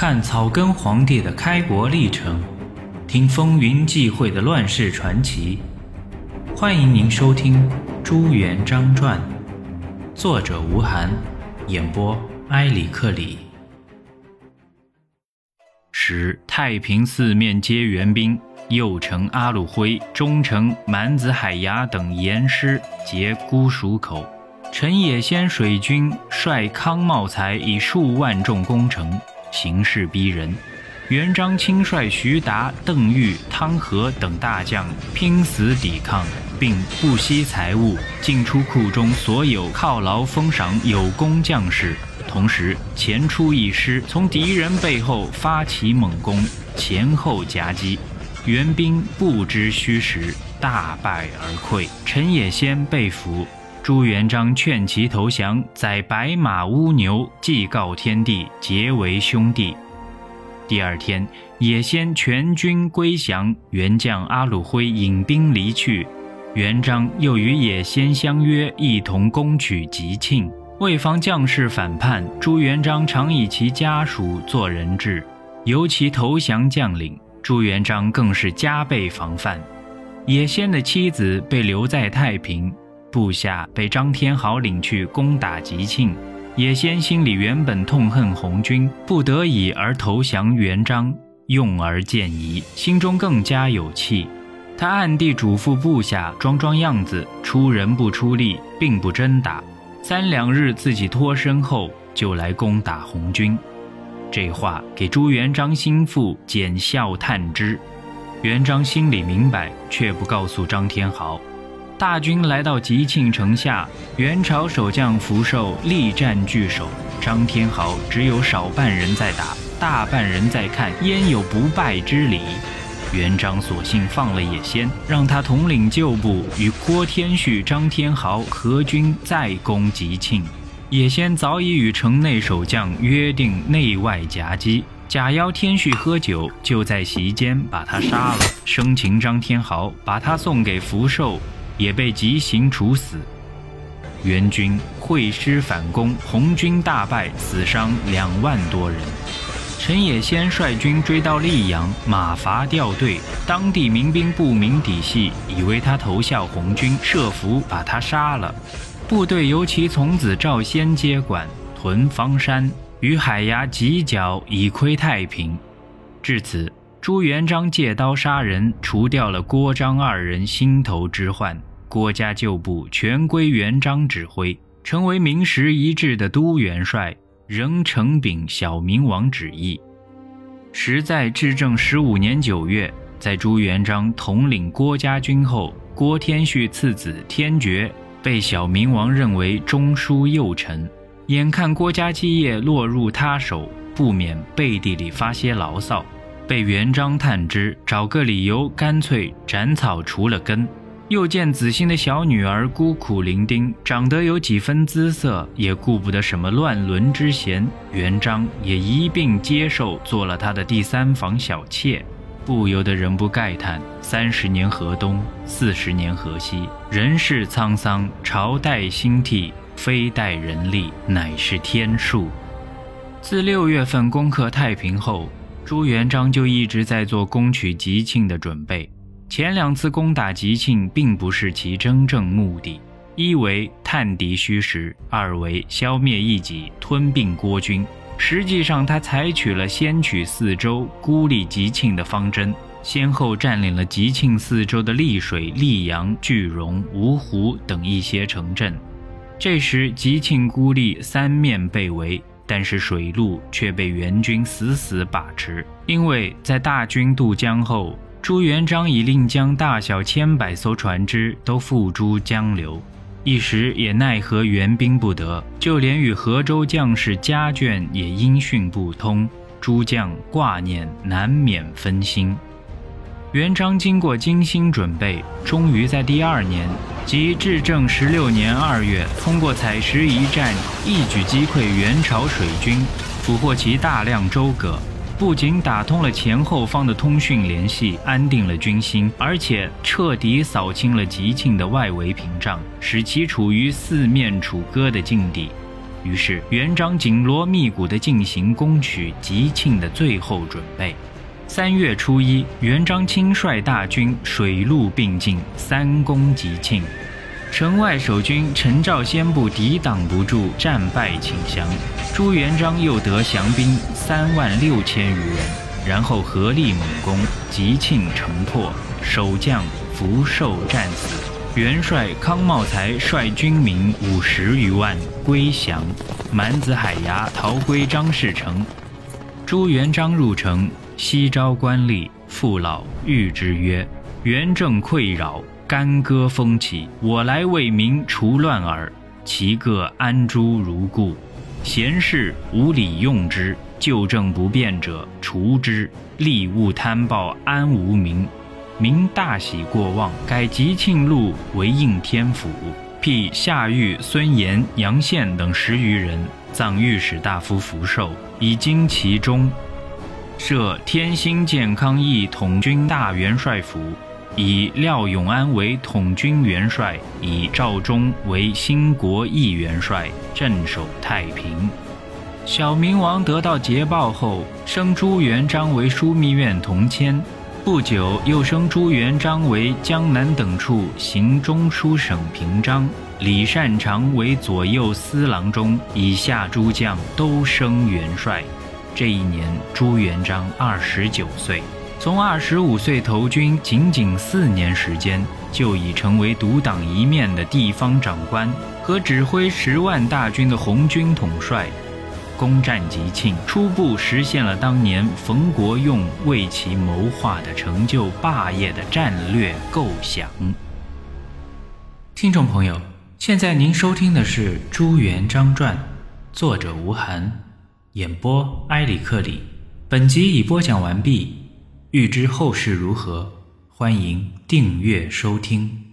看草根皇帝的开国历程，听风云际会的乱世传奇。欢迎您收听《朱元璋传》，作者吴晗，演播埃里克里。时太平四面皆援兵，右城阿鲁灰、中城蛮子海牙等严师结孤蜀口。陈野先水军率康茂才以数万众攻城。形势逼人，元璋亲率徐达、邓愈、汤和等大将拼死抵抗，并不惜财物进出库中所有犒劳封赏有功将士，同时前出一师从敌人背后发起猛攻，前后夹击，援兵不知虚实，大败而溃。陈野先被俘。朱元璋劝其投降，宰白马乌牛，祭告天地，结为兄弟。第二天，野先全军归降，元将阿鲁辉引兵离去。元璋又与野先相约，一同攻取吉庆。为防将士反叛，朱元璋常以其家属做人质，尤其投降将领，朱元璋更是加倍防范。野先的妻子被留在太平。部下被张天豪领去攻打吉庆，野先心里原本痛恨红军，不得已而投降元璋，用而见疑，心中更加有气。他暗地嘱咐部下装装样子，出人不出力，并不真打。三两日自己脱身后，就来攻打红军。这话给朱元璋心腹简笑叹之。元璋心里明白，却不告诉张天豪。大军来到吉庆城下，元朝守将福寿力战据守，张天豪只有少半人在打，大半人在看，焉有不败之理？元璋索性放了野仙，让他统领旧部，与郭天旭、张天豪合军再攻吉庆。野仙早已与城内守将约定内外夹击，假邀天旭喝酒，就在席间把他杀了，生擒张天豪，把他送给福寿。也被极刑处死。元军会师反攻，红军大败，死伤两万多人。陈野先率军追到溧阳，马乏掉队，当地民兵不明底细，以为他投效红军，设伏把他杀了。部队由其从子赵先接管，屯方山，与海牙犄角，以窥太平。至此，朱元璋借刀杀人，除掉了郭张二人心头之患。郭家旧部全归元璋指挥，成为名实一致的都元帅，仍承秉小明王旨意。时在至正十五年九月，在朱元璋统领郭家军后，郭天旭次子天觉被小明王认为中书右丞，眼看郭家基业落入他手，不免背地里发些牢骚，被元璋探知，找个理由，干脆斩草除了根。又见子欣的小女儿孤苦伶仃，长得有几分姿色，也顾不得什么乱伦之嫌。元璋也一并接受，做了他的第三房小妾，不由得人不慨叹：三十年河东，四十年河西，人世沧桑，朝代兴替，非待人力，乃是天数。自六月份攻克太平后，朱元璋就一直在做攻取吉庆的准备。前两次攻打吉庆，并不是其真正目的：一为探敌虚实，二为消灭异己，吞并郭军。实际上，他采取了先取四周，孤立吉庆的方针，先后占领了吉庆四周的溧水、溧阳、句容、芜湖等一些城镇。这时，吉庆孤立，三面被围，但是水路却被元军死死把持，因为在大军渡江后。朱元璋已令将大小千百艘船只都付诸江流，一时也奈何援兵不得，就连与河州将士家眷也音讯不通，诸将挂念，难免分心。元璋经过精心准备，终于在第二年，即至正十六年二月，通过采石一战，一举击溃元朝水军，俘获其大量舟舸。不仅打通了前后方的通讯联系，安定了军心，而且彻底扫清了吉庆的外围屏障，使其处于四面楚歌的境地。于是元璋紧锣密鼓地进行攻取吉庆的最后准备。三月初一，元璋亲率大军水陆并进，三攻吉庆。城外守军陈兆先部抵挡不住，战败请降。朱元璋又得降兵三万六千余人，然后合力猛攻，吉庆城破，守将福寿战死。元帅康茂才率军民五十余万归降，满子海牙逃归张士诚。朱元璋入城，西召官吏父老，谕之曰：“元政溃扰。”干戈风起，我来为民除乱耳。其各安诸如故，贤士无礼用之，旧政不变者除之。吏务贪暴，安无民？民大喜过望，改吉庆路为应天府，辟夏狱孙延、杨宪等十余人，葬御史大夫福寿，以经其中。设天兴健康义统军大元帅府。以廖永安为统军元帅，以赵忠为兴国义元帅，镇守太平。小明王得到捷报后，升朱元璋为枢密院同签，不久又升朱元璋为江南等处行中书省平章，李善长为左右司郎中，以下诸将都升元帅。这一年，朱元璋二十九岁。从二十五岁投军，仅仅四年时间，就已成为独当一面的地方长官和指挥十万大军的红军统帅，攻占吉庆，初步实现了当年冯国用为其谋划的成就霸业的战略构想。听众朋友，现在您收听的是《朱元璋传》，作者吴晗，演播埃里克里。本集已播讲完毕。欲知后事如何，欢迎订阅收听。